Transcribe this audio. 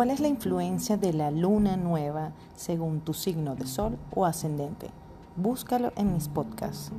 ¿Cuál es la influencia de la luna nueva según tu signo de sol o ascendente? Búscalo en mis podcasts.